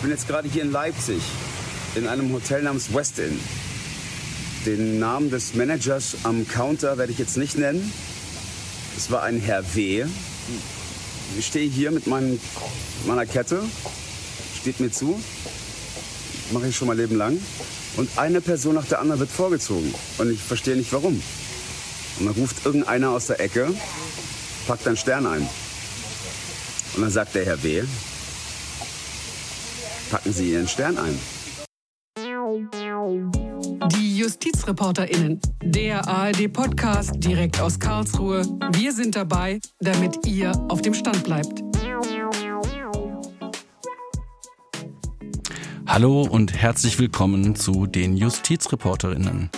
Ich bin jetzt gerade hier in Leipzig in einem Hotel namens West Inn. Den Namen des Managers am Counter werde ich jetzt nicht nennen. Es war ein Herr W. Ich stehe hier mit meinem, meiner Kette, steht mir zu, mache ich schon mein Leben lang. Und eine Person nach der anderen wird vorgezogen. Und ich verstehe nicht warum. Und dann ruft irgendeiner aus der Ecke, packt einen Stern ein. Und dann sagt der Herr W., packen Sie Ihren Stern ein. Die JustizreporterInnen, der ARD-Podcast direkt aus Karlsruhe. Wir sind dabei, damit ihr auf dem Stand bleibt. Hallo und herzlich willkommen zu den Justizreporterinnen.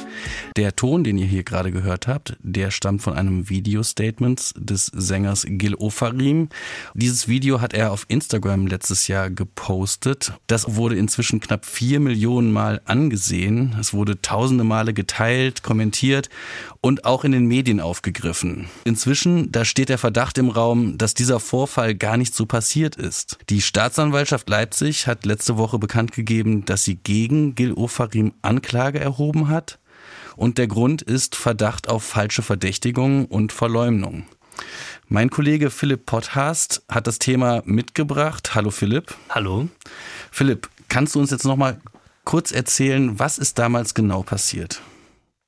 Der Ton, den ihr hier gerade gehört habt, der stammt von einem Video-Statement des Sängers Gil Ofarim. Dieses Video hat er auf Instagram letztes Jahr gepostet. Das wurde inzwischen knapp vier Millionen Mal angesehen. Es wurde tausende Male geteilt, kommentiert und auch in den Medien aufgegriffen. Inzwischen, da steht der Verdacht im Raum, dass dieser Vorfall gar nicht so passiert ist. Die Staatsanwaltschaft Leipzig hat letzte Woche bekannt gegeben, dass sie gegen Gil Ofarim Anklage erhoben hat. Und der Grund ist Verdacht auf falsche Verdächtigung und Verleumdung. Mein Kollege Philipp Potthast hat das Thema mitgebracht. Hallo Philipp. Hallo. Philipp, kannst du uns jetzt noch mal kurz erzählen, was ist damals genau passiert?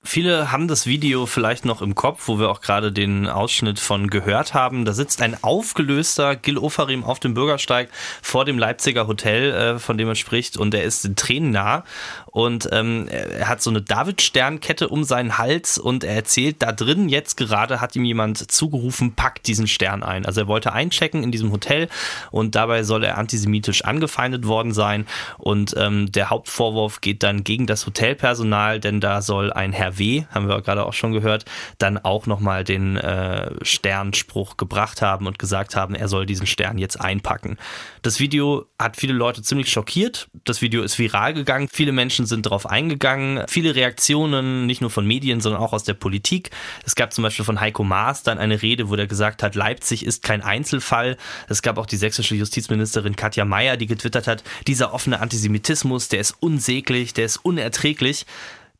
Viele haben das Video vielleicht noch im Kopf, wo wir auch gerade den Ausschnitt von gehört haben. Da sitzt ein aufgelöster Gil Ofarim auf dem Bürgersteig vor dem Leipziger Hotel, äh, von dem er spricht, und er ist in Tränen nah. Und ähm, er hat so eine David-Sternkette um seinen Hals und er erzählt, da drin jetzt gerade hat ihm jemand zugerufen, packt diesen Stern ein. Also er wollte einchecken in diesem Hotel und dabei soll er antisemitisch angefeindet worden sein. Und ähm, der Hauptvorwurf geht dann gegen das Hotelpersonal, denn da soll ein Herr W., haben wir gerade auch schon gehört, dann auch nochmal den äh, Sternspruch gebracht haben und gesagt haben, er soll diesen Stern jetzt einpacken. Das Video hat viele Leute ziemlich schockiert. Das Video ist viral gegangen. Viele Menschen sind darauf eingegangen. Viele Reaktionen, nicht nur von Medien, sondern auch aus der Politik. Es gab zum Beispiel von Heiko Maas dann eine Rede, wo er gesagt hat, Leipzig ist kein Einzelfall. Es gab auch die sächsische Justizministerin Katja Mayer, die getwittert hat, dieser offene Antisemitismus, der ist unsäglich, der ist unerträglich.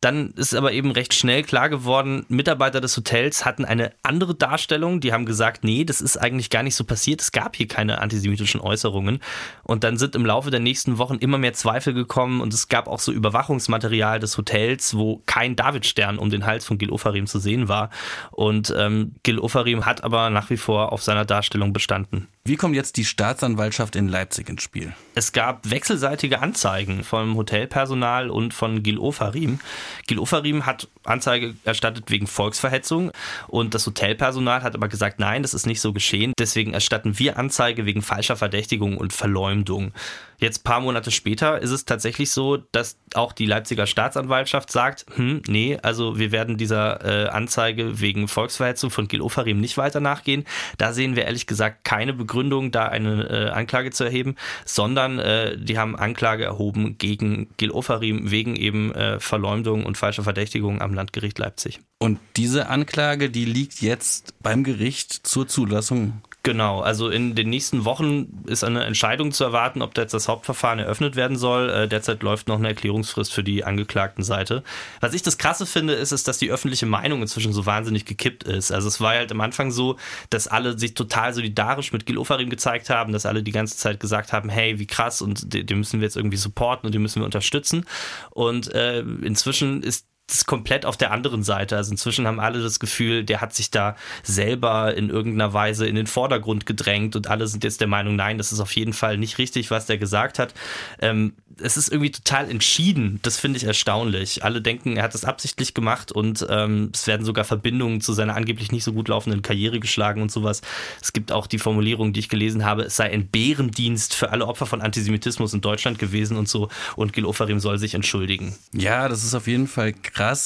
Dann ist aber eben recht schnell klar geworden, Mitarbeiter des Hotels hatten eine andere Darstellung. Die haben gesagt, nee, das ist eigentlich gar nicht so passiert. Es gab hier keine antisemitischen Äußerungen. Und dann sind im Laufe der nächsten Wochen immer mehr Zweifel gekommen und es gab auch so Überwachungsmaterial des Hotels, wo kein Davidstern um den Hals von Gil Ofarim zu sehen war. Und ähm, Gil Ofarim hat aber nach wie vor auf seiner Darstellung bestanden. Wie kommt jetzt die Staatsanwaltschaft in Leipzig ins Spiel? Es gab wechselseitige Anzeigen vom Hotelpersonal und von Gil Ofarim. Gil Ofarim hat Anzeige erstattet wegen Volksverhetzung und das Hotelpersonal hat aber gesagt, nein, das ist nicht so geschehen. Deswegen erstatten wir Anzeige wegen falscher Verdächtigung und Verleumdung. Jetzt paar Monate später ist es tatsächlich so, dass auch die Leipziger Staatsanwaltschaft sagt, hm, nee, also wir werden dieser äh, Anzeige wegen Volksverhetzung von Gil Ofarim nicht weiter nachgehen. Da sehen wir ehrlich gesagt keine Begründung, da eine äh, Anklage zu erheben, sondern äh, die haben Anklage erhoben gegen Gil Ofarim wegen eben äh, Verleumdung und falscher Verdächtigung am Landgericht Leipzig. Und diese Anklage, die liegt jetzt beim Gericht zur Zulassung Genau, also in den nächsten Wochen ist eine Entscheidung zu erwarten, ob jetzt das Hauptverfahren eröffnet werden soll. Äh, derzeit läuft noch eine Erklärungsfrist für die angeklagten Seite. Was ich das Krasse finde, ist, ist, dass die öffentliche Meinung inzwischen so wahnsinnig gekippt ist. Also es war halt am Anfang so, dass alle sich total solidarisch mit Gil Ofarim gezeigt haben, dass alle die ganze Zeit gesagt haben, hey, wie krass und den müssen wir jetzt irgendwie supporten und den müssen wir unterstützen. Und äh, inzwischen ist komplett auf der anderen Seite. Also inzwischen haben alle das Gefühl, der hat sich da selber in irgendeiner Weise in den Vordergrund gedrängt und alle sind jetzt der Meinung, nein, das ist auf jeden Fall nicht richtig, was der gesagt hat. Ähm, es ist irgendwie total entschieden. Das finde ich erstaunlich. Alle denken, er hat das absichtlich gemacht und ähm, es werden sogar Verbindungen zu seiner angeblich nicht so gut laufenden Karriere geschlagen und sowas. Es gibt auch die Formulierung, die ich gelesen habe, es sei ein Bärendienst für alle Opfer von Antisemitismus in Deutschland gewesen und so. Und Gil Ofarim soll sich entschuldigen. Ja, das ist auf jeden Fall.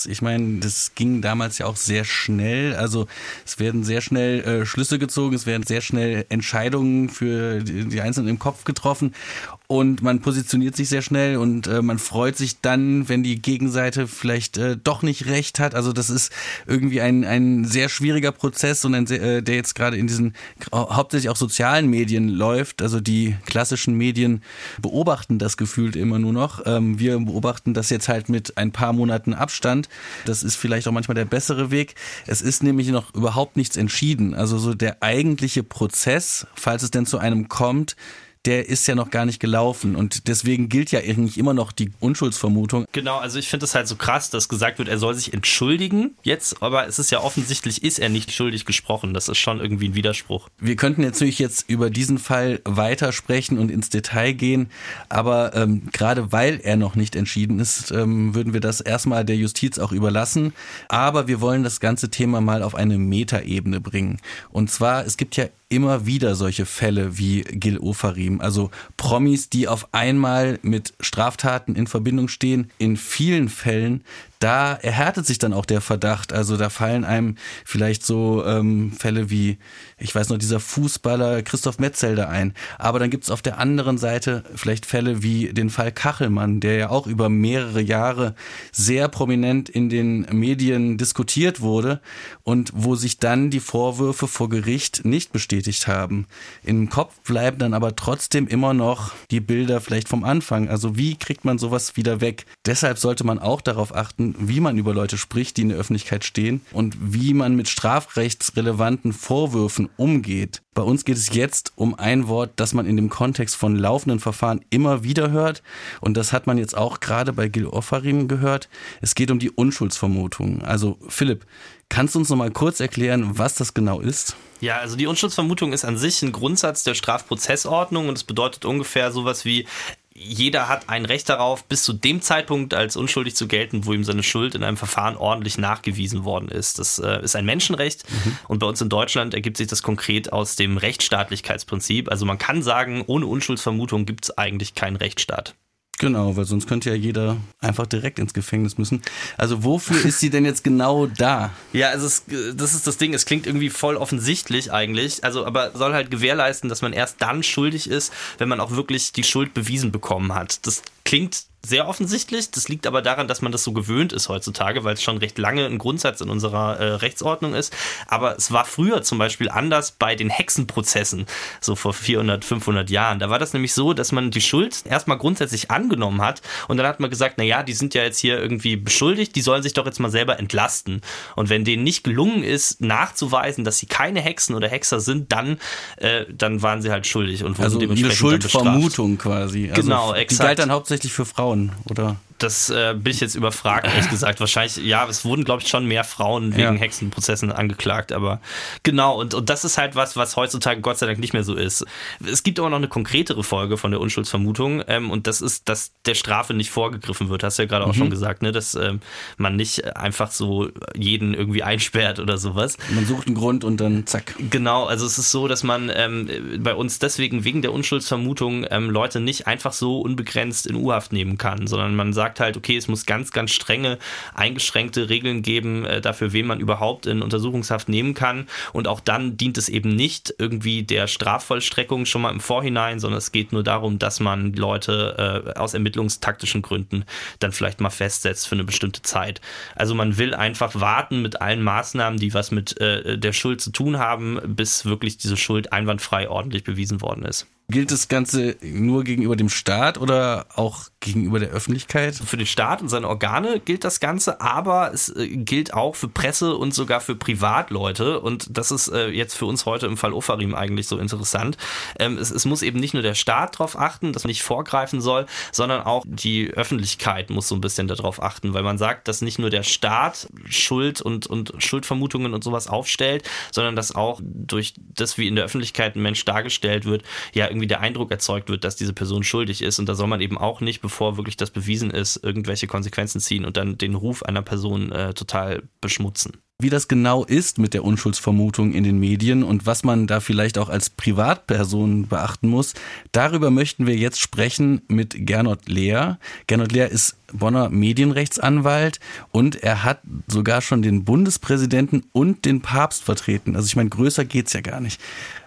Ich meine, das ging damals ja auch sehr schnell. Also es werden sehr schnell äh, Schlüsse gezogen, es werden sehr schnell Entscheidungen für die, die Einzelnen im Kopf getroffen. Und man positioniert sich sehr schnell und äh, man freut sich dann, wenn die Gegenseite vielleicht äh, doch nicht recht hat. Also das ist irgendwie ein, ein sehr schwieriger Prozess und ein, äh, der jetzt gerade in diesen hauptsächlich auch sozialen Medien läuft. Also die klassischen Medien beobachten das gefühlt immer nur noch. Ähm, wir beobachten das jetzt halt mit ein paar Monaten Abstand. Das ist vielleicht auch manchmal der bessere Weg. Es ist nämlich noch überhaupt nichts entschieden. Also so der eigentliche Prozess, falls es denn zu einem kommt, der ist ja noch gar nicht gelaufen und deswegen gilt ja eigentlich immer noch die Unschuldsvermutung. Genau, also ich finde es halt so krass, dass gesagt wird, er soll sich entschuldigen jetzt, aber es ist ja offensichtlich, ist er nicht schuldig gesprochen. Das ist schon irgendwie ein Widerspruch. Wir könnten natürlich jetzt über diesen Fall weitersprechen und ins Detail gehen, aber ähm, gerade weil er noch nicht entschieden ist, ähm, würden wir das erstmal der Justiz auch überlassen. Aber wir wollen das ganze Thema mal auf eine Metaebene bringen. Und zwar, es gibt ja immer wieder solche Fälle wie Gil Ofarim, also Promis, die auf einmal mit Straftaten in Verbindung stehen. In vielen Fällen da erhärtet sich dann auch der Verdacht. Also da fallen einem vielleicht so ähm, Fälle wie, ich weiß noch, dieser Fußballer Christoph Metzelder ein. Aber dann gibt's auf der anderen Seite vielleicht Fälle wie den Fall Kachelmann, der ja auch über mehrere Jahre sehr prominent in den Medien diskutiert wurde und wo sich dann die Vorwürfe vor Gericht nicht bestätigt haben. Im Kopf bleiben dann aber trotzdem immer noch die Bilder vielleicht vom Anfang. Also wie kriegt man sowas wieder weg? Deshalb sollte man auch darauf achten, wie man über Leute spricht, die in der Öffentlichkeit stehen und wie man mit strafrechtsrelevanten Vorwürfen umgeht. Bei uns geht es jetzt um ein Wort, das man in dem Kontext von laufenden Verfahren immer wieder hört. Und das hat man jetzt auch gerade bei Gil Offarim gehört. Es geht um die Unschuldsvermutung. Also Philipp, kannst du uns noch mal kurz erklären, was das genau ist? Ja, also die Unschuldsvermutung ist an sich ein Grundsatz der Strafprozessordnung und es bedeutet ungefähr sowas wie, jeder hat ein Recht darauf, bis zu dem Zeitpunkt als unschuldig zu gelten, wo ihm seine Schuld in einem Verfahren ordentlich nachgewiesen worden ist. Das äh, ist ein Menschenrecht mhm. und bei uns in Deutschland ergibt sich das konkret aus dem Rechtsstaatlichkeitsprinzip. Also man kann sagen, ohne Unschuldsvermutung gibt es eigentlich keinen Rechtsstaat. Genau, weil sonst könnte ja jeder einfach direkt ins Gefängnis müssen. Also wofür ist sie denn jetzt genau da? Ja, also es, das ist das Ding, es klingt irgendwie voll offensichtlich eigentlich, also aber soll halt gewährleisten, dass man erst dann schuldig ist, wenn man auch wirklich die Schuld bewiesen bekommen hat. Das klingt sehr offensichtlich. Das liegt aber daran, dass man das so gewöhnt ist heutzutage, weil es schon recht lange ein Grundsatz in unserer äh, Rechtsordnung ist. Aber es war früher zum Beispiel anders bei den Hexenprozessen, so vor 400, 500 Jahren. Da war das nämlich so, dass man die Schuld erstmal grundsätzlich angenommen hat und dann hat man gesagt, na ja, die sind ja jetzt hier irgendwie beschuldigt, die sollen sich doch jetzt mal selber entlasten. Und wenn denen nicht gelungen ist, nachzuweisen, dass sie keine Hexen oder Hexer sind, dann, äh, dann waren sie halt schuldig und wurden also dementsprechend eine Schuldvermutung quasi. Also genau, exakt. Die galt dann hauptsächlich für Frauen, oder? Das äh, bin ich jetzt überfragt, ehrlich gesagt. Wahrscheinlich, ja, es wurden, glaube ich, schon mehr Frauen wegen ja. Hexenprozessen angeklagt, aber genau, und, und das ist halt was, was heutzutage Gott sei Dank nicht mehr so ist. Es gibt aber noch eine konkretere Folge von der Unschuldsvermutung, ähm, und das ist, dass der Strafe nicht vorgegriffen wird. Hast du ja gerade auch mhm. schon gesagt, ne, dass ähm, man nicht einfach so jeden irgendwie einsperrt oder sowas. Man sucht einen Grund und dann zack. Genau, also es ist so, dass man ähm, bei uns deswegen wegen der Unschuldsvermutung ähm, Leute nicht einfach so unbegrenzt in U-Haft nehmen kann, sondern man sagt, sagt halt, okay, es muss ganz, ganz strenge, eingeschränkte Regeln geben äh, dafür, wen man überhaupt in Untersuchungshaft nehmen kann. Und auch dann dient es eben nicht irgendwie der Strafvollstreckung schon mal im Vorhinein, sondern es geht nur darum, dass man Leute äh, aus ermittlungstaktischen Gründen dann vielleicht mal festsetzt für eine bestimmte Zeit. Also man will einfach warten mit allen Maßnahmen, die was mit äh, der Schuld zu tun haben, bis wirklich diese Schuld einwandfrei ordentlich bewiesen worden ist. Gilt das Ganze nur gegenüber dem Staat oder auch gegenüber der Öffentlichkeit? Für den Staat und seine Organe gilt das Ganze, aber es äh, gilt auch für Presse und sogar für Privatleute. Und das ist äh, jetzt für uns heute im Fall Ofarim eigentlich so interessant. Ähm, es, es, muss eben nicht nur der Staat darauf achten, dass man nicht vorgreifen soll, sondern auch die Öffentlichkeit muss so ein bisschen darauf achten, weil man sagt, dass nicht nur der Staat Schuld und, und Schuldvermutungen und sowas aufstellt, sondern dass auch durch das, wie in der Öffentlichkeit ein Mensch dargestellt wird, ja irgendwie der Eindruck erzeugt wird, dass diese Person schuldig ist. Und da soll man eben auch nicht, bevor wirklich das bewiesen ist, irgendwelche Konsequenzen ziehen und dann den Ruf einer Person äh, total beschmutzen wie das genau ist mit der Unschuldsvermutung in den Medien und was man da vielleicht auch als Privatperson beachten muss. Darüber möchten wir jetzt sprechen mit Gernot Lehr. Gernot Lehr ist Bonner Medienrechtsanwalt und er hat sogar schon den Bundespräsidenten und den Papst vertreten. Also ich meine, größer geht's ja gar nicht.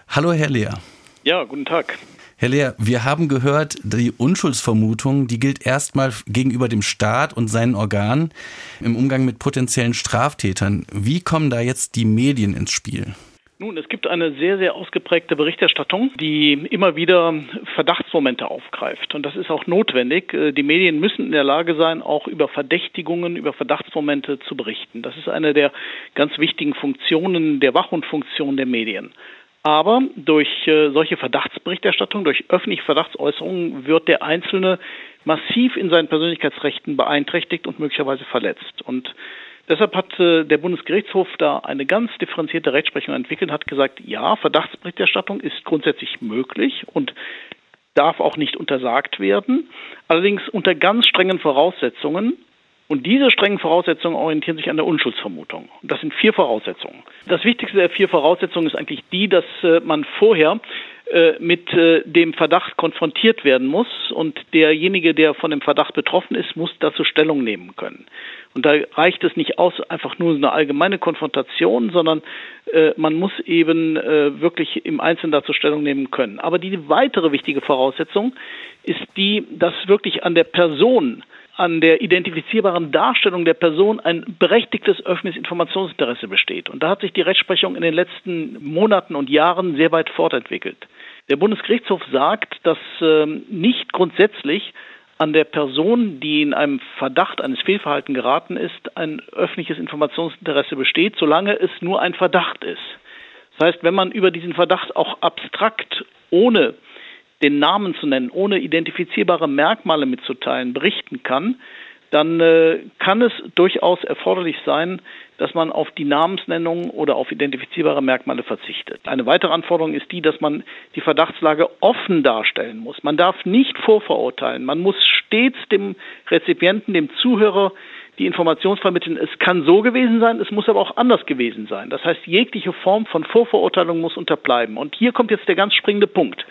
Hallo, Herr Lehr. Ja, guten Tag. Herr Lehr, wir haben gehört, die Unschuldsvermutung, die gilt erstmal gegenüber dem Staat und seinen Organen im Umgang mit potenziellen Straftätern. Wie kommen da jetzt die Medien ins Spiel? Nun, es gibt eine sehr, sehr ausgeprägte Berichterstattung, die immer wieder Verdachtsmomente aufgreift. Und das ist auch notwendig. Äh, die Medien müssen in der Lage sein, auch über Verdächtigungen, über Verdachtsmomente zu berichten. Das ist eine der ganz wichtigen Funktionen der Wachhundfunktion der Medien. Aber durch äh, solche Verdachtsberichterstattung, durch öffentliche Verdachtsäußerungen wird der Einzelne massiv in seinen Persönlichkeitsrechten beeinträchtigt und möglicherweise verletzt. Und deshalb hat äh, der Bundesgerichtshof da eine ganz differenzierte Rechtsprechung entwickelt, hat gesagt, ja, Verdachtsberichterstattung ist grundsätzlich möglich und darf auch nicht untersagt werden, allerdings unter ganz strengen Voraussetzungen, und diese strengen Voraussetzungen orientieren sich an der Unschuldsvermutung. Das sind vier Voraussetzungen. Das wichtigste der vier Voraussetzungen ist eigentlich die, dass äh, man vorher äh, mit äh, dem Verdacht konfrontiert werden muss und derjenige, der von dem Verdacht betroffen ist, muss dazu Stellung nehmen können. Und da reicht es nicht aus, einfach nur eine allgemeine Konfrontation, sondern man muss eben wirklich im Einzelnen dazu Stellung nehmen können. Aber die weitere wichtige Voraussetzung ist die, dass wirklich an der Person an der identifizierbaren Darstellung der Person ein berechtigtes öffentliches Informationsinteresse besteht. Und da hat sich die Rechtsprechung in den letzten Monaten und Jahren sehr weit fortentwickelt. Der Bundesgerichtshof sagt, dass äh, nicht grundsätzlich an der Person, die in einem Verdacht eines Fehlverhaltens geraten ist, ein öffentliches Informationsinteresse besteht, solange es nur ein Verdacht ist. Das heißt, wenn man über diesen Verdacht auch abstrakt ohne den Namen zu nennen, ohne identifizierbare Merkmale mitzuteilen, berichten kann, dann äh, kann es durchaus erforderlich sein, dass man auf die Namensnennung oder auf identifizierbare Merkmale verzichtet. Eine weitere Anforderung ist die, dass man die Verdachtslage offen darstellen muss. Man darf nicht vorverurteilen. Man muss stets dem Rezipienten, dem Zuhörer die Information vermitteln, es kann so gewesen sein, es muss aber auch anders gewesen sein. Das heißt, jegliche Form von Vorverurteilung muss unterbleiben. Und hier kommt jetzt der ganz springende Punkt.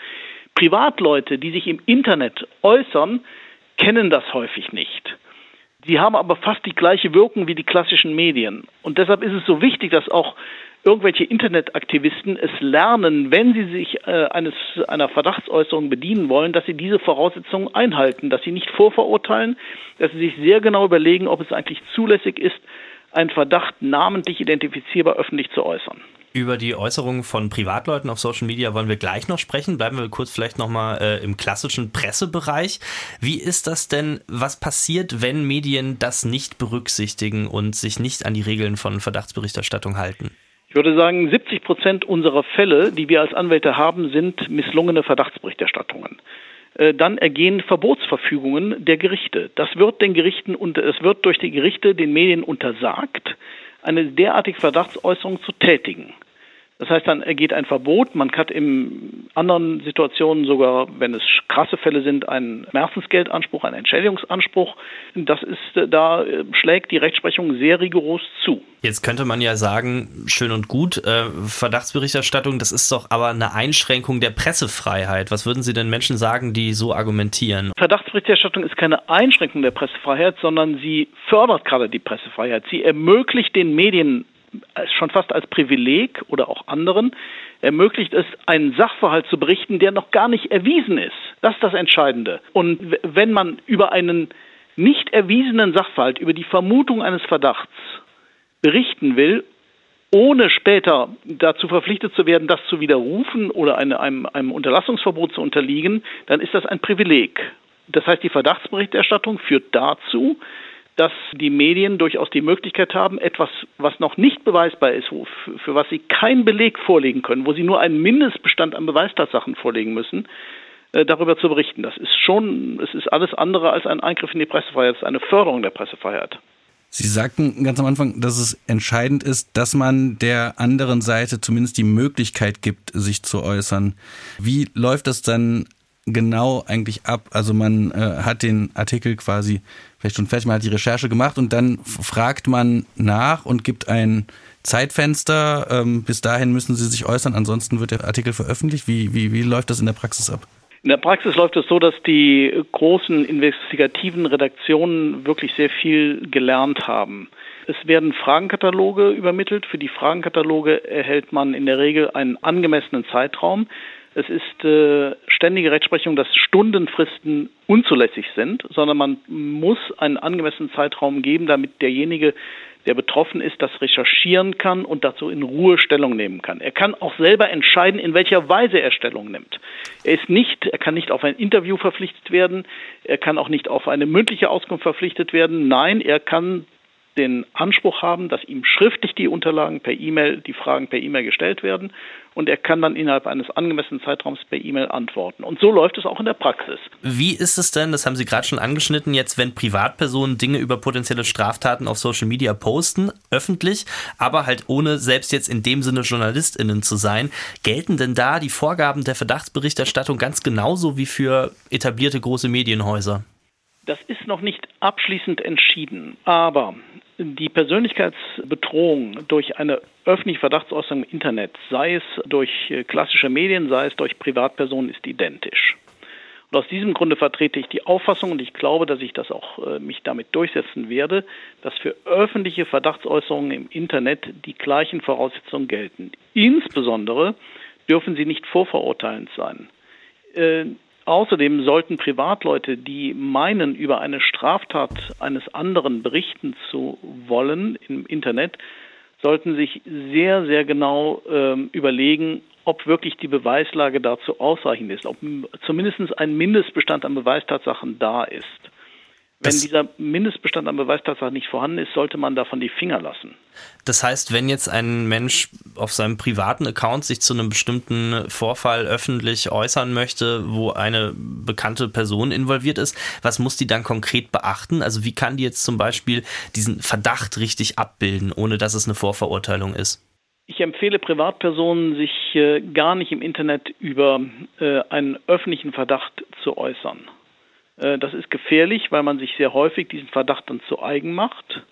Privatleute, die sich im Internet äußern, kennen das häufig nicht. Sie haben aber fast die gleiche Wirkung wie die klassischen Medien. Und deshalb ist es so wichtig, dass auch irgendwelche Internetaktivisten es lernen, wenn sie sich äh, eines, einer Verdachtsäußerung bedienen wollen, dass sie diese Voraussetzungen einhalten, dass sie nicht vorverurteilen, dass sie sich sehr genau überlegen, ob es eigentlich zulässig ist, einen Verdacht namentlich identifizierbar öffentlich zu äußern. Über die Äußerungen von Privatleuten auf Social Media wollen wir gleich noch sprechen. Bleiben wir kurz vielleicht nochmal äh, im klassischen Pressebereich. Wie ist das denn, was passiert, wenn Medien das nicht berücksichtigen und sich nicht an die Regeln von Verdachtsberichterstattung halten? Ich würde sagen, 70 Prozent unserer Fälle, die wir als Anwälte haben, sind misslungene Verdachtsberichterstattungen äh, dann ergehen Verbotsverfügungen der Gerichte. Das wird den Gerichten und es wird durch die Gerichte den Medien untersagt, eine derartige Verdachtsäußerung zu tätigen. Das heißt, dann ergeht ein Verbot. Man kann in anderen Situationen sogar, wenn es krasse Fälle sind, einen Schmerzensgeldanspruch, einen Entschädigungsanspruch. Das ist, da schlägt die Rechtsprechung sehr rigoros zu. Jetzt könnte man ja sagen, schön und gut, äh, Verdachtsberichterstattung, das ist doch aber eine Einschränkung der Pressefreiheit. Was würden Sie denn Menschen sagen, die so argumentieren? Verdachtsberichterstattung ist keine Einschränkung der Pressefreiheit, sondern sie fördert gerade die Pressefreiheit. Sie ermöglicht den Medien schon fast als Privileg oder auch anderen ermöglicht es, einen Sachverhalt zu berichten, der noch gar nicht erwiesen ist. Das ist das Entscheidende. Und wenn man über einen nicht erwiesenen Sachverhalt, über die Vermutung eines Verdachts berichten will, ohne später dazu verpflichtet zu werden, das zu widerrufen oder eine, einem, einem Unterlassungsverbot zu unterliegen, dann ist das ein Privileg. Das heißt, die Verdachtsberichterstattung führt dazu, dass die Medien durchaus die Möglichkeit haben, etwas, was noch nicht beweisbar ist, für was sie keinen Beleg vorlegen können, wo sie nur einen Mindestbestand an Beweistatsachen vorlegen müssen, äh, darüber zu berichten. Das ist schon, es ist alles andere als ein Eingriff in die Pressefreiheit, es ist eine Förderung der Pressefreiheit. Sie sagten ganz am Anfang, dass es entscheidend ist, dass man der anderen Seite zumindest die Möglichkeit gibt, sich zu äußern. Wie läuft das dann genau eigentlich ab? Also man äh, hat den Artikel quasi vielleicht schon fertig, man hat die Recherche gemacht und dann fragt man nach und gibt ein Zeitfenster. Ähm, bis dahin müssen Sie sich äußern, ansonsten wird der Artikel veröffentlicht. Wie, wie, wie läuft das in der Praxis ab? In der Praxis läuft es so, dass die großen investigativen Redaktionen wirklich sehr viel gelernt haben. Es werden Fragenkataloge übermittelt. Für die Fragenkataloge erhält man in der Regel einen angemessenen Zeitraum. Es ist äh, ständige Rechtsprechung, dass Stundenfristen unzulässig sind, sondern man muss einen angemessenen Zeitraum geben, damit derjenige, der betroffen ist, das recherchieren kann und dazu in Ruhe Stellung nehmen kann. Er kann auch selber entscheiden, in welcher Weise er Stellung nimmt. Er ist nicht, er kann nicht auf ein Interview verpflichtet werden, er kann auch nicht auf eine mündliche Auskunft verpflichtet werden. Nein, er kann den Anspruch haben, dass ihm schriftlich die Unterlagen per E-Mail, die Fragen per E-Mail gestellt werden und er kann dann innerhalb eines angemessenen Zeitraums per E-Mail antworten. Und so läuft es auch in der Praxis. Wie ist es denn, das haben Sie gerade schon angeschnitten, jetzt wenn Privatpersonen Dinge über potenzielle Straftaten auf Social Media posten, öffentlich, aber halt ohne selbst jetzt in dem Sinne JournalistInnen zu sein, gelten denn da die Vorgaben der Verdachtsberichterstattung ganz genauso wie für etablierte große Medienhäuser? Das ist noch nicht abschließend entschieden, aber die Persönlichkeitsbedrohung durch eine öffentliche Verdachtsäußerung im Internet, sei es durch klassische Medien, sei es durch Privatpersonen, ist identisch. Und aus diesem Grunde vertrete ich die Auffassung, und ich glaube, dass ich das auch äh, mich damit durchsetzen werde, dass für öffentliche Verdachtsäußerungen im Internet die gleichen Voraussetzungen gelten. Insbesondere dürfen sie nicht vorverurteilend sein. Äh, Außerdem sollten Privatleute, die meinen, über eine Straftat eines anderen berichten zu wollen im Internet, sollten sich sehr, sehr genau ähm, überlegen, ob wirklich die Beweislage dazu ausreichend ist, ob zumindest ein Mindestbestand an Beweistatsachen da ist. Wenn dieser Mindestbestand an Beweistatsachen nicht vorhanden ist, sollte man davon die Finger lassen. Das heißt, wenn jetzt ein Mensch auf seinem privaten Account sich zu einem bestimmten Vorfall öffentlich äußern möchte, wo eine bekannte Person involviert ist, was muss die dann konkret beachten? Also wie kann die jetzt zum Beispiel diesen Verdacht richtig abbilden, ohne dass es eine Vorverurteilung ist? Ich empfehle Privatpersonen, sich äh, gar nicht im Internet über äh, einen öffentlichen Verdacht zu äußern. Äh, das ist gefährlich, weil man sich sehr häufig diesen Verdacht dann zu eigen macht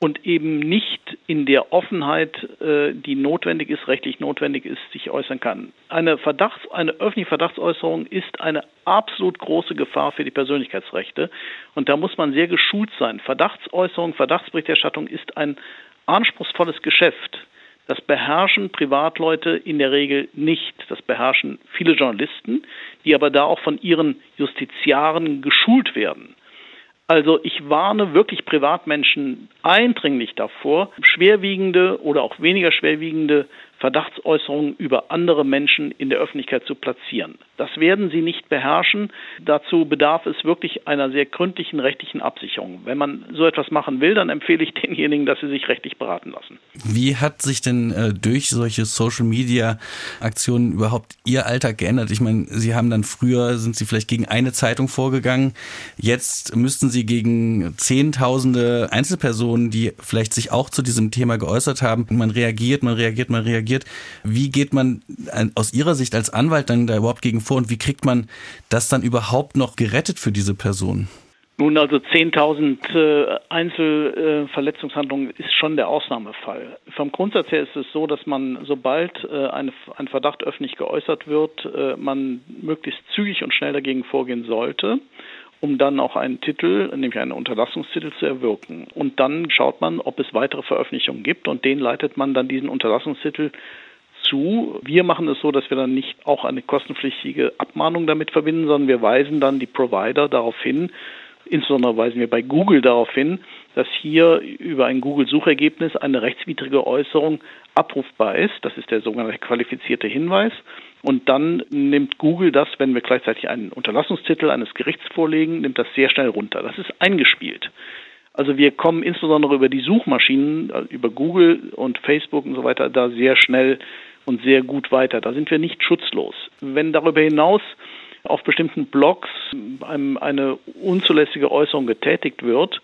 und eben nicht in der Offenheit, äh, die notwendig ist, rechtlich notwendig ist, sich äußern kann. Eine, Verdachts-, eine öffentliche Verdachtsäußerung ist eine absolut große Gefahr für die Persönlichkeitsrechte und da muss man sehr geschult sein. Verdachtsäußerung, Verdachtsberichterstattung ist ein anspruchsvolles Geschäft. Das beherrschen Privatleute in der Regel nicht. Das beherrschen viele Journalisten, die aber da auch von ihren Justiziaren geschult werden. Also ich warne wirklich Privatmenschen eindringlich davor, schwerwiegende oder auch weniger schwerwiegende Verdachtsäußerungen über andere Menschen in der Öffentlichkeit zu platzieren. Das werden sie nicht beherrschen. Dazu bedarf es wirklich einer sehr gründlichen rechtlichen Absicherung. Wenn man so etwas machen will, dann empfehle ich denjenigen, dass sie sich rechtlich beraten lassen. Wie hat sich denn äh, durch solche Social Media Aktionen überhaupt Ihr Alltag geändert? Ich meine, Sie haben dann früher, sind Sie vielleicht gegen eine Zeitung vorgegangen. Jetzt müssten Sie gegen Zehntausende Einzelpersonen, die vielleicht sich auch zu diesem Thema geäußert haben. Man reagiert, man reagiert, man reagiert reagiert. Wie geht man aus Ihrer Sicht als Anwalt dann da überhaupt gegen vor und wie kriegt man das dann überhaupt noch gerettet für diese Person? Nun, also 10.000 äh, Einzelverletzungshandlungen äh, ist schon der Ausnahmefall. Vom Grundsatz her ist es so, dass man, sobald äh, eine, ein Verdacht öffentlich geäußert wird, äh, man möglichst zügig und schnell dagegen vorgehen sollte um dann auch einen Titel, nämlich einen Unterlassungstitel zu erwirken. Und dann schaut man, ob es weitere Veröffentlichungen gibt und den leitet man dann diesen Unterlassungstitel zu. Wir machen es so, dass wir dann nicht auch eine kostenpflichtige Abmahnung damit verbinden, sondern wir weisen dann die Provider darauf hin, insbesondere weisen wir bei Google darauf hin, dass hier über ein Google-Suchergebnis eine rechtswidrige Äußerung abrufbar ist. Das ist der sogenannte qualifizierte Hinweis. Und dann nimmt Google das, wenn wir gleichzeitig einen Unterlassungstitel eines Gerichts vorlegen, nimmt das sehr schnell runter. Das ist eingespielt. Also wir kommen insbesondere über die Suchmaschinen, äh, über Google und Facebook und so weiter, da sehr schnell und sehr gut weiter. Da sind wir nicht schutzlos. Wenn darüber hinaus auf bestimmten Blogs eine unzulässige Äußerung getätigt wird,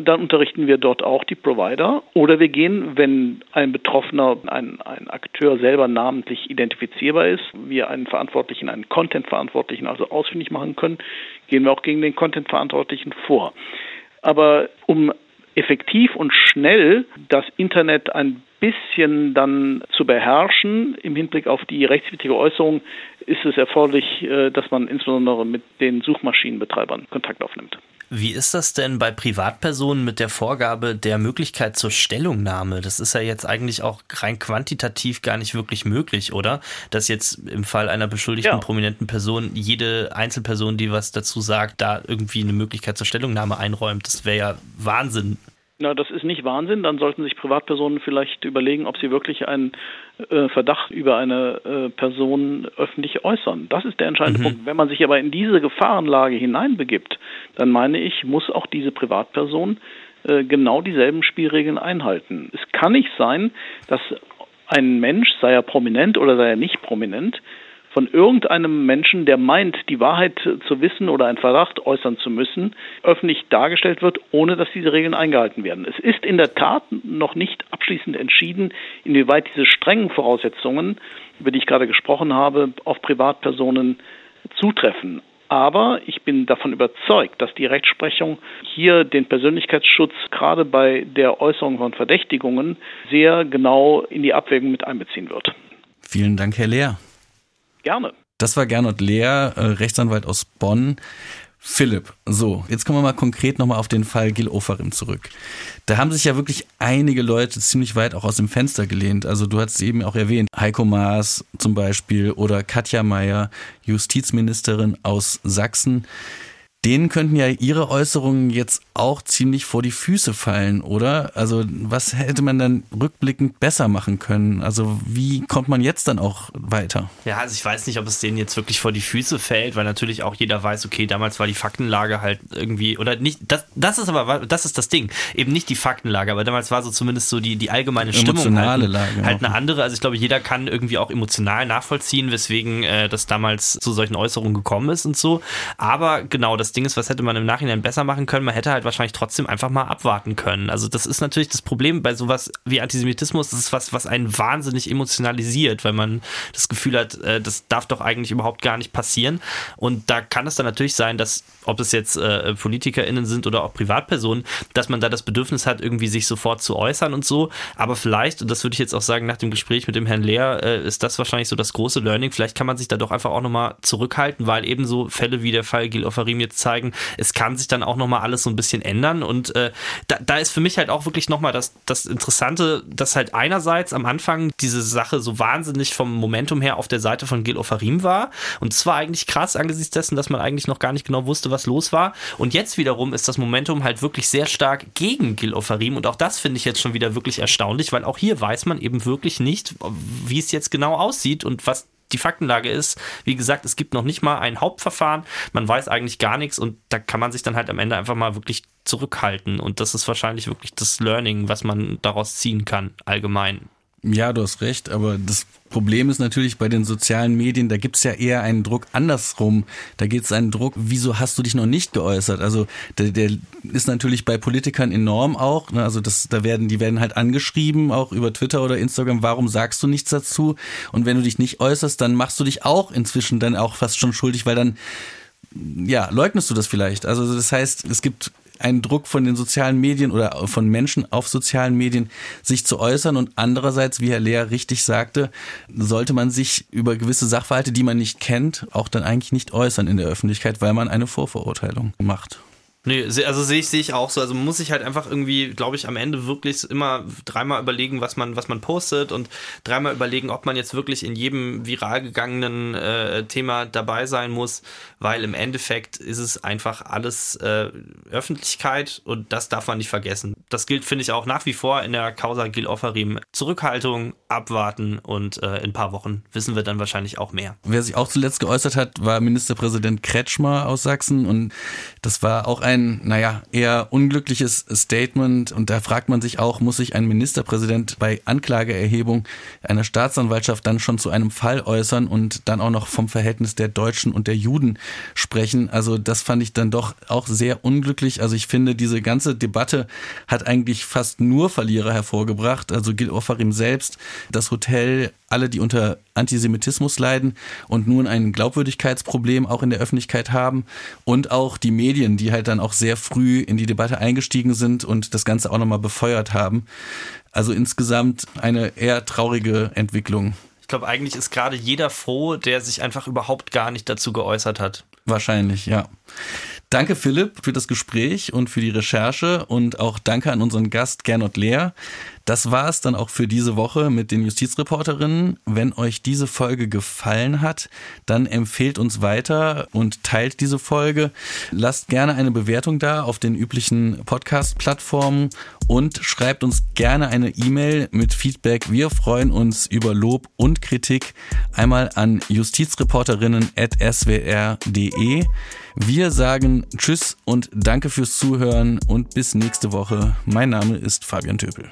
dann unterrichten wir dort auch die Provider. Oder wir gehen, wenn ein Betroffener, ein, ein Akteur selber namentlich identifizierbar ist, wir einen Verantwortlichen, einen Content-Verantwortlichen also ausfindig machen können, gehen wir auch gegen den Content-Verantwortlichen vor. Aber um effektiv und schnell das Internet ein bisschen dann zu beherrschen im Hinblick auf die rechtswidrige Äußerung, ist es erforderlich, äh, dass man insbesondere mit den Suchmaschinenbetreibern Kontakt aufnimmt. Wie ist das denn bei Privatpersonen mit der Vorgabe der Möglichkeit zur Stellungnahme? Das ist ja jetzt eigentlich auch rein quantitativ gar nicht wirklich möglich, oder? Dass jetzt im Fall einer beschuldigten ja. prominenten Person jede Einzelperson, die was dazu sagt, da irgendwie eine Möglichkeit zur Stellungnahme einräumt. Das wäre ja Wahnsinn. Na, das ist nicht Wahnsinn. Dann sollten sich Privatpersonen vielleicht überlegen, ob sie wirklich einen äh, Verdacht über eine äh, Person öffentlich äußern. Das ist der entscheidende mhm. Punkt. Wenn man sich aber in diese Gefahrenlage hineinbegibt, dann meine ich, muss auch diese Privatperson äh, genau dieselben Spielregeln einhalten. Es kann nicht sein, dass ein Mensch, sei er prominent oder sei er nicht prominent, von irgendeinem Menschen, der meint, die Wahrheit zu wissen oder einen Verdacht äußern zu müssen, öffentlich dargestellt wird, ohne dass diese Regeln eingehalten werden. Es ist in der Tat noch nicht abschließend entschieden, inwieweit diese strengen Voraussetzungen, über die ich gerade gesprochen habe, auf Privatpersonen zutreffen. Aber ich bin davon überzeugt, dass die Rechtsprechung hier den Persönlichkeitsschutz gerade bei der Äußerung von Verdächtigungen sehr genau in die Abwägung mit einbeziehen wird. Vielen Dank, Herr Lehr. Gerne. Das war Gernot Lehr, äh, Rechtsanwalt aus Bonn. Philipp, so, jetzt kommen wir mal konkret nochmal auf den Fall Gil Ofarim zurück. Da haben sich ja wirklich einige Leute ziemlich weit auch aus dem Fenster gelehnt. Also du hast eben auch erwähnt, Heiko Maas zum Beispiel oder Katja Mayer, Justizministerin aus Sachsen denen könnten ja ihre Äußerungen jetzt auch ziemlich vor die Füße fallen, oder? Also was hätte man dann rückblickend besser machen können? Also wie kommt man jetzt dann auch weiter? Ja, also ich weiß nicht, ob es denen jetzt wirklich vor die Füße fällt, weil natürlich auch jeder weiß, okay, damals war die Faktenlage halt irgendwie, oder nicht, das, das ist aber, das ist das Ding, eben nicht die Faktenlage, aber damals war so zumindest so die, die allgemeine Stimmung Emotionale halt, Lage halt eine andere. Also ich glaube, jeder kann irgendwie auch emotional nachvollziehen, weswegen äh, das damals zu solchen Äußerungen gekommen ist und so. Aber genau, das Ding ist, was hätte man im Nachhinein besser machen können? Man hätte halt wahrscheinlich trotzdem einfach mal abwarten können. Also das ist natürlich das Problem bei sowas wie Antisemitismus. Das ist was, was einen wahnsinnig emotionalisiert, weil man das Gefühl hat, äh, das darf doch eigentlich überhaupt gar nicht passieren. Und da kann es dann natürlich sein, dass, ob es jetzt äh, PolitikerInnen sind oder auch Privatpersonen, dass man da das Bedürfnis hat, irgendwie sich sofort zu äußern und so. Aber vielleicht, und das würde ich jetzt auch sagen, nach dem Gespräch mit dem Herrn Lehr, äh, ist das wahrscheinlich so das große Learning. Vielleicht kann man sich da doch einfach auch nochmal zurückhalten, weil ebenso Fälle wie der Fall Gil Ofarim jetzt zeigen, es kann sich dann auch nochmal alles so ein bisschen ändern. Und äh, da, da ist für mich halt auch wirklich nochmal das, das Interessante, dass halt einerseits am Anfang diese Sache so wahnsinnig vom Momentum her auf der Seite von Gil Ofarim war. Und es war eigentlich krass angesichts dessen, dass man eigentlich noch gar nicht genau wusste, was los war. Und jetzt wiederum ist das Momentum halt wirklich sehr stark gegen Gil Ofarim. Und auch das finde ich jetzt schon wieder wirklich erstaunlich, weil auch hier weiß man eben wirklich nicht, wie es jetzt genau aussieht und was die Faktenlage ist, wie gesagt, es gibt noch nicht mal ein Hauptverfahren, man weiß eigentlich gar nichts und da kann man sich dann halt am Ende einfach mal wirklich zurückhalten. Und das ist wahrscheinlich wirklich das Learning, was man daraus ziehen kann, allgemein. Ja, du hast recht, aber das Problem ist natürlich bei den sozialen Medien, da gibt's ja eher einen Druck andersrum. Da geht es einen Druck, wieso hast du dich noch nicht geäußert? Also der, der ist natürlich bei Politikern enorm auch. Ne? Also das, da werden, die werden halt angeschrieben, auch über Twitter oder Instagram, warum sagst du nichts dazu? Und wenn du dich nicht äußerst, dann machst du dich auch inzwischen dann auch fast schon schuldig, weil dann ja, leugnest du das vielleicht? Also das heißt, es gibt einen Druck von den sozialen Medien oder von Menschen auf sozialen Medien, sich zu äußern. Und andererseits, wie Herr Lehr richtig sagte, sollte man sich über gewisse Sachverhalte, die man nicht kennt, auch dann eigentlich nicht äußern in der Öffentlichkeit, weil man eine Vorverurteilung macht. Nee, also sehe ich, sehe ich auch so. Also muss sich halt einfach irgendwie, glaube ich, am Ende wirklich immer dreimal überlegen, was man, was man postet und dreimal überlegen, ob man jetzt wirklich in jedem viral gegangenen äh, Thema dabei sein muss, weil im Endeffekt ist es einfach alles äh, Öffentlichkeit und das darf man nicht vergessen. Das gilt, finde ich, auch nach wie vor in der Causa Gil Offarim. Zurückhaltung, abwarten und äh, in ein paar Wochen wissen wir dann wahrscheinlich auch mehr. Wer sich auch zuletzt geäußert hat, war Ministerpräsident Kretschmer aus Sachsen und das war auch ein ein, naja, eher unglückliches Statement. Und da fragt man sich auch, muss sich ein Ministerpräsident bei Anklageerhebung einer Staatsanwaltschaft dann schon zu einem Fall äußern und dann auch noch vom Verhältnis der Deutschen und der Juden sprechen? Also das fand ich dann doch auch sehr unglücklich. Also ich finde, diese ganze Debatte hat eigentlich fast nur Verlierer hervorgebracht. Also Gil Ofarim selbst, das Hotel, alle, die unter Antisemitismus leiden und nun ein Glaubwürdigkeitsproblem auch in der Öffentlichkeit haben und auch die Medien, die halt dann auch sehr früh in die Debatte eingestiegen sind und das Ganze auch nochmal befeuert haben. Also insgesamt eine eher traurige Entwicklung. Ich glaube, eigentlich ist gerade jeder froh, der sich einfach überhaupt gar nicht dazu geäußert hat. Wahrscheinlich, ja. Danke Philipp für das Gespräch und für die Recherche und auch danke an unseren Gast Gernot Lehr. Das war es dann auch für diese Woche mit den Justizreporterinnen. Wenn euch diese Folge gefallen hat, dann empfehlt uns weiter und teilt diese Folge. Lasst gerne eine Bewertung da auf den üblichen Podcast-Plattformen und schreibt uns gerne eine E-Mail mit Feedback. Wir freuen uns über Lob und Kritik einmal an justizreporterinnen.swr.de. Wir sagen Tschüss und danke fürs Zuhören und bis nächste Woche. Mein Name ist Fabian Töpel.